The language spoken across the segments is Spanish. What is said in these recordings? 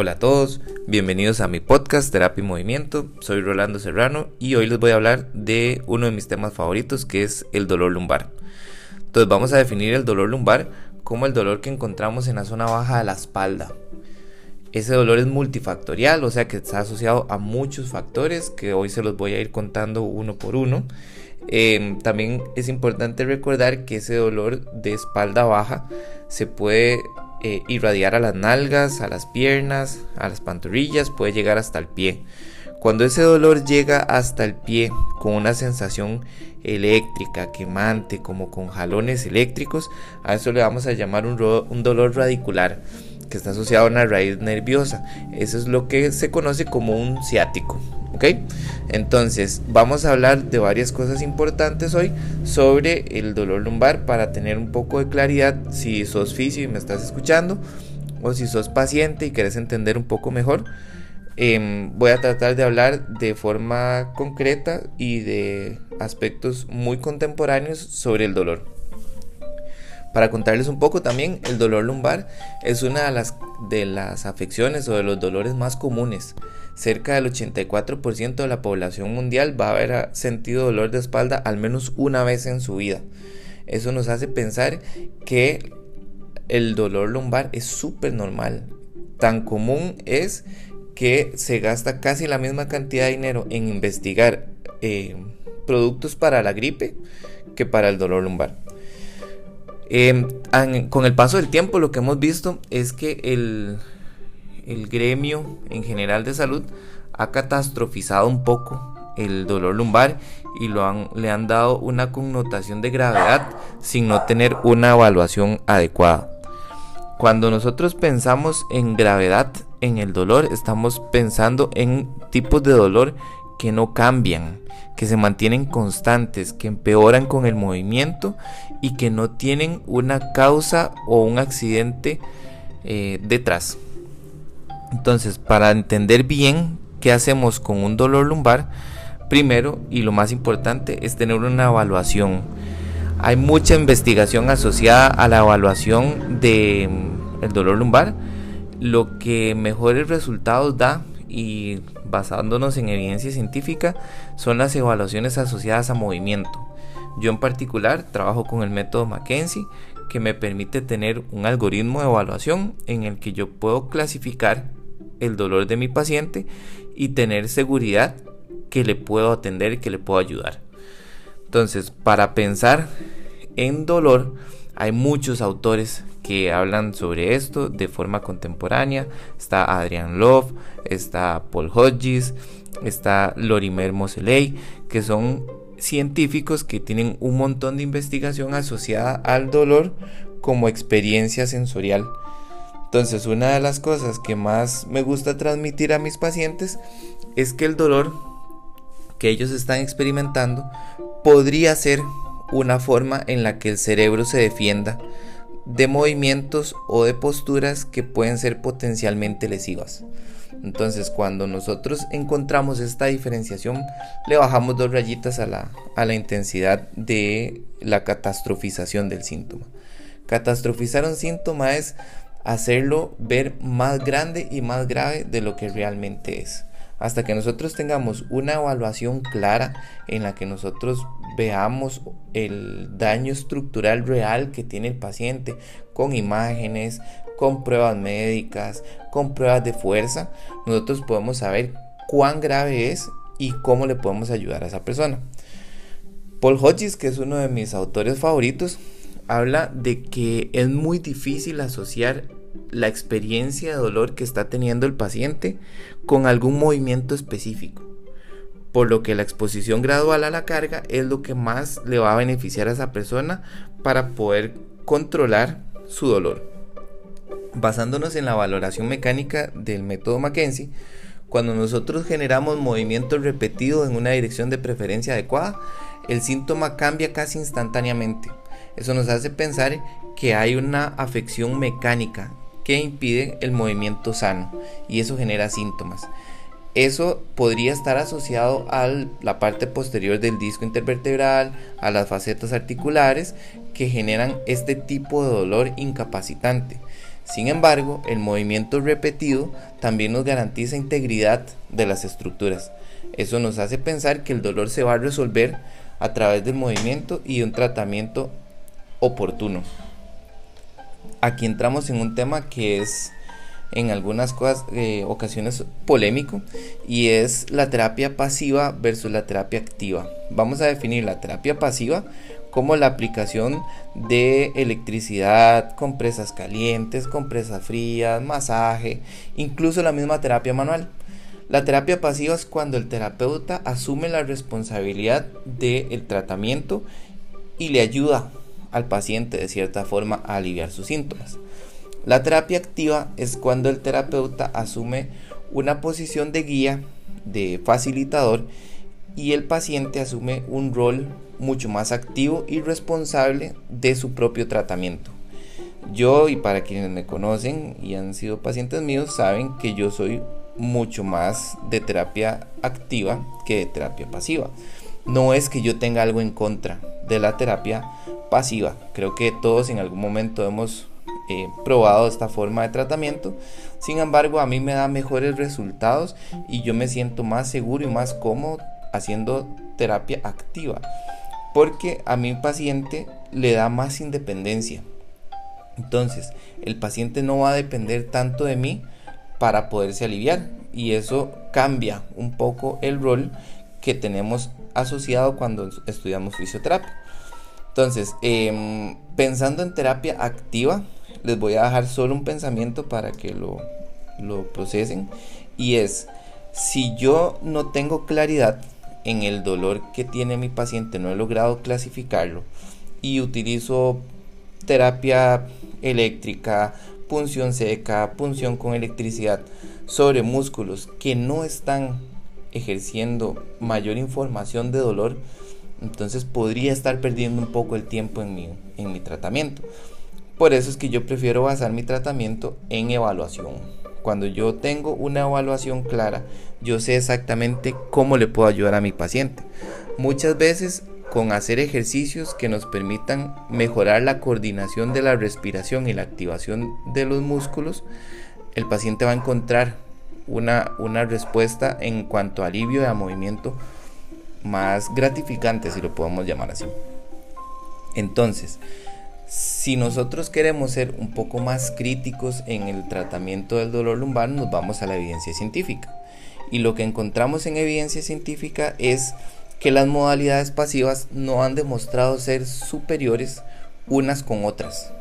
Hola a todos, bienvenidos a mi podcast Terapia y Movimiento. Soy Rolando Serrano y hoy les voy a hablar de uno de mis temas favoritos que es el dolor lumbar. Entonces vamos a definir el dolor lumbar como el dolor que encontramos en la zona baja de la espalda. Ese dolor es multifactorial, o sea que está asociado a muchos factores que hoy se los voy a ir contando uno por uno. Em, también es importante recordar que ese dolor de espalda baja se puede eh, irradiar a las nalgas, a las piernas, a las pantorrillas, puede llegar hasta el pie. Cuando ese dolor llega hasta el pie con una sensación eléctrica, quemante, como con jalones eléctricos, a eso le vamos a llamar un, un dolor radicular que está asociado a una raíz nerviosa. Eso es lo que se conoce como un ciático. ¿Ok? Entonces, vamos a hablar de varias cosas importantes hoy sobre el dolor lumbar para tener un poco de claridad si sos fisio y me estás escuchando o si sos paciente y querés entender un poco mejor. Em, voy a tratar de hablar de forma concreta y de aspectos muy contemporáneos sobre el dolor. Para contarles un poco también, el dolor lumbar es una de las, afecciones o de los dolores más comunes. Cerca del 84% de la población mundial va a haber sentido dolor de espalda al menos una vez en su vida. Eso nos hace pensar que el dolor lumbar es súper normal. Tan común es que se gasta casi la misma cantidad de dinero en investigar eh, productos para la gripe que para el dolor lumbar. Em, con el paso del tiempo lo que hemos visto es que el, gremio en general de salud ha catastrofizado un poco el dolor lumbar y le han dado una connotación de gravedad sin no tener una evaluación adecuada. Cuando nosotros pensamos en gravedad en el dolor, estamos pensando en tipos de dolor que no cambian, que se mantienen constantes, que empeoran con el movimiento y que no tienen una causa o un accidente eh, detrás. Entonces, para entender bien qué hacemos con un dolor lumbar, primero y lo más importante es tener una evaluación. Hay mucha investigación asociada a la evaluación del mm, dolor lumbar. Lo que mejores resultados da y basándonos en evidencia científica son las evaluaciones asociadas a movimiento. Yo en particular trabajo con el método Mackenzie que me permite tener un algoritmo de evaluación en el que yo puedo clasificar el dolor de mi paciente y tener seguridad que le puedo atender y que le puedo ayudar. Entonces, para pensar en dolor, hay muchos autores que hablan sobre esto de forma contemporánea. Está Adrian Love, está Paul Hodges, está Lorimer Moseley, que son científicos que tienen un montón de investigación asociada al dolor como experiencia sensorial. Entonces, una de las cosas que más me gusta transmitir a mis pacientes es que el dolor que ellos están experimentando podría ser una forma en la que el cerebro se defienda de movimientos o de posturas que pueden ser potencialmente lesivas. Entonces cuando nosotros encontramos esta diferenciación le bajamos dos rayitas a la, a la intensidad de la catastrofización del síntoma. Catastrofizar un síntoma es hacerlo ver más grande y más grave de lo que realmente es hasta que nosotros tengamos una evaluación clara en la que nosotros veamos el daño estructural real que tiene el paciente con imágenes, con pruebas médicas, con pruebas de fuerza, nosotros podemos saber cuán grave es y cómo le podemos ayudar a esa persona. Paul Hodges, que es uno de mis autores favoritos, habla de que es muy difícil asociar la experiencia de dolor que está teniendo el paciente con algún movimiento específico. Por lo que la exposición gradual a la carga es lo que más le va a beneficiar a esa persona para poder controlar su dolor. Basándonos en la valoración mecánica del método Mackenzie, cuando nosotros generamos movimientos repetidos en una dirección de preferencia adecuada, el síntoma cambia casi instantáneamente. Eso nos hace pensar que hay una afección mecánica que impide el movimiento sano y eso genera síntomas. Eso podría estar asociado a la parte posterior del disco intervertebral, a las facetas articulares que generan este tipo de dolor incapacitante. Sin embargo, el movimiento repetido también nos garantiza integridad de las estructuras. Eso nos hace pensar que el dolor se va a resolver a través del movimiento y un tratamiento oportuno. Aquí entramos en un tema que es en algunas eh, ocasiones polémico y es la terapia pasiva versus la terapia activa. Vamos a definir la terapia pasiva como la aplicación de electricidad, compresas calientes, compresas frías, masaje, incluso la misma terapia manual. La terapia pasiva es cuando el terapeuta asume la responsabilidad del tratamiento y le ayuda al paciente de cierta forma a aliviar sus síntomas. La terapia activa es cuando el terapeuta asume una posición de guía, de facilitador, y el paciente asume un rol mucho más activo y responsable de su propio tratamiento. Yo y para quienes me conocen y han sido pacientes míos saben que yo soy mucho más de terapia activa que de terapia pasiva. No es que yo tenga algo en contra de la terapia pasiva. Creo que todos en algún momento hemos eh, probado esta forma de tratamiento. Sin embargo, a mí me da mejores resultados y yo me siento más seguro y más cómodo haciendo terapia activa. Porque a mi paciente le da más independencia. Entonces, el paciente no va a depender tanto de mí para poderse aliviar. Y eso cambia un poco el rol que tenemos asociado cuando estudiamos fisioterapia. Entonces, em, pensando en terapia activa, les voy a dejar solo un pensamiento para que lo, lo procesen. Y es, si yo no tengo claridad en el dolor que tiene mi paciente, no he logrado clasificarlo y utilizo terapia eléctrica, punción seca, punción con electricidad sobre músculos que no están ejerciendo mayor información de dolor, entonces podría estar perdiendo un poco el tiempo en mi, en mi tratamiento. Por eso es que yo prefiero basar mi tratamiento en evaluación. Cuando yo tengo una evaluación clara, yo sé exactamente cómo le puedo ayudar a mi paciente. Muchas veces con hacer ejercicios que nos permitan mejorar la coordinación de la respiración y la activación de los músculos, el paciente va a encontrar una, una respuesta en cuanto a alivio y a movimiento más gratificante, si lo podemos llamar así. Entonces, si nosotros queremos ser un poco más críticos en el tratamiento del dolor lumbar, nos vamos a la evidencia científica. Y lo que encontramos en evidencia científica es que las modalidades pasivas no han demostrado ser superiores unas con otras.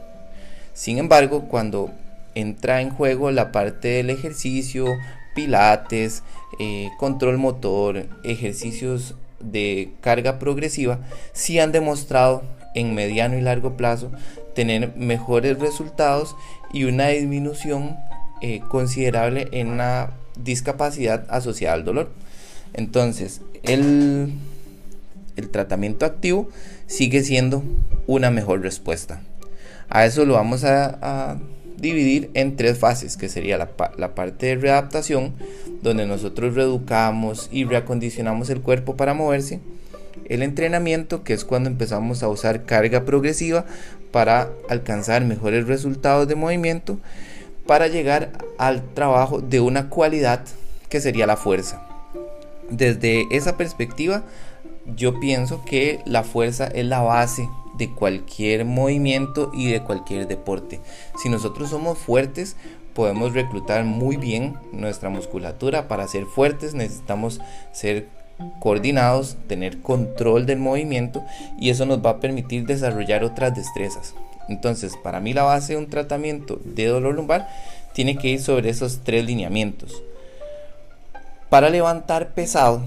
Sin embargo, cuando entra en juego la parte del ejercicio, pilates, eh, control motor, ejercicios de carga progresiva, sí han demostrado en mediano y largo plazo tener mejores resultados y una disminución eh, considerable en la discapacidad asociada al dolor. Entonces, el, el tratamiento activo sigue siendo una mejor respuesta. A eso lo vamos a, dividir en tres fases, que sería la, parte de readaptación, donde nosotros reeducamos y reacondicionamos el cuerpo para moverse el entrenamiento, que es cuando empezamos a usar carga progresiva para alcanzar mejores resultados de movimiento, para llegar al trabajo de una cualidad que sería la fuerza. Desde esa perspectiva, yo pienso que la fuerza es la base de cualquier movimiento y de cualquier deporte. Si nosotros somos fuertes, podemos reclutar muy bien nuestra musculatura. Para ser fuertes necesitamos ser coordinados, tener control del movimiento y eso nos va a permitir desarrollar otras destrezas. Entonces, para mí la base de un tratamiento de dolor lumbar tiene que ir sobre esos tres lineamientos. Para levantar pesado,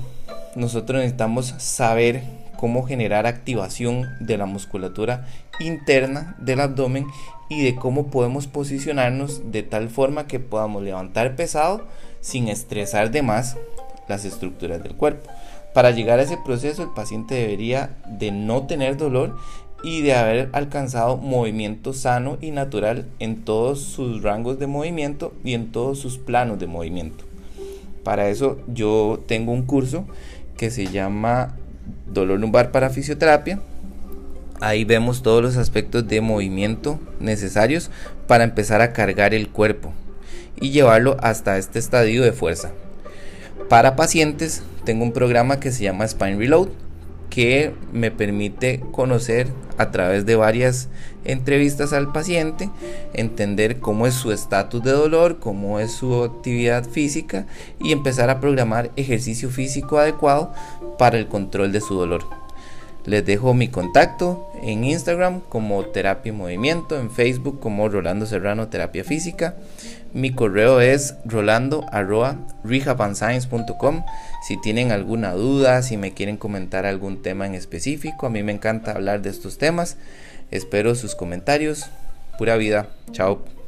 nosotros necesitamos saber cómo generar activación de la musculatura interna del abdomen y de cómo podemos posicionarnos de tal forma que podamos levantar pesado sin estresar de las estructuras del cuerpo. Para llegar a ese proceso el paciente debería de no tener dolor y de haber alcanzado movimiento sano y natural en todos sus rangos de movimiento y en todos sus planos de movimiento. Para eso yo tengo un curso que se llama Dolor lumbar para fisioterapia. Ahí vemos todos los aspectos de movimiento necesarios para empezar a cargar el cuerpo y llevarlo hasta este estadio de fuerza. Para pacientes tengo un programa que se llama Spine Reload que me permite conocer a través de varias entrevistas al paciente, entender cómo es su estatus de dolor, cómo es su actividad física y empezar a programar ejercicio físico adecuado para el control de su dolor. Les dejo mi contacto en Instagram como Terapia y Movimiento, en Facebook como Rolando Serrano Terapia Física. Mi correo es rolando Si tienen alguna duda, si me quieren comentar algún tema en específico, a mí me encanta hablar de estos temas. Espero sus comentarios. Pura vida. Chao.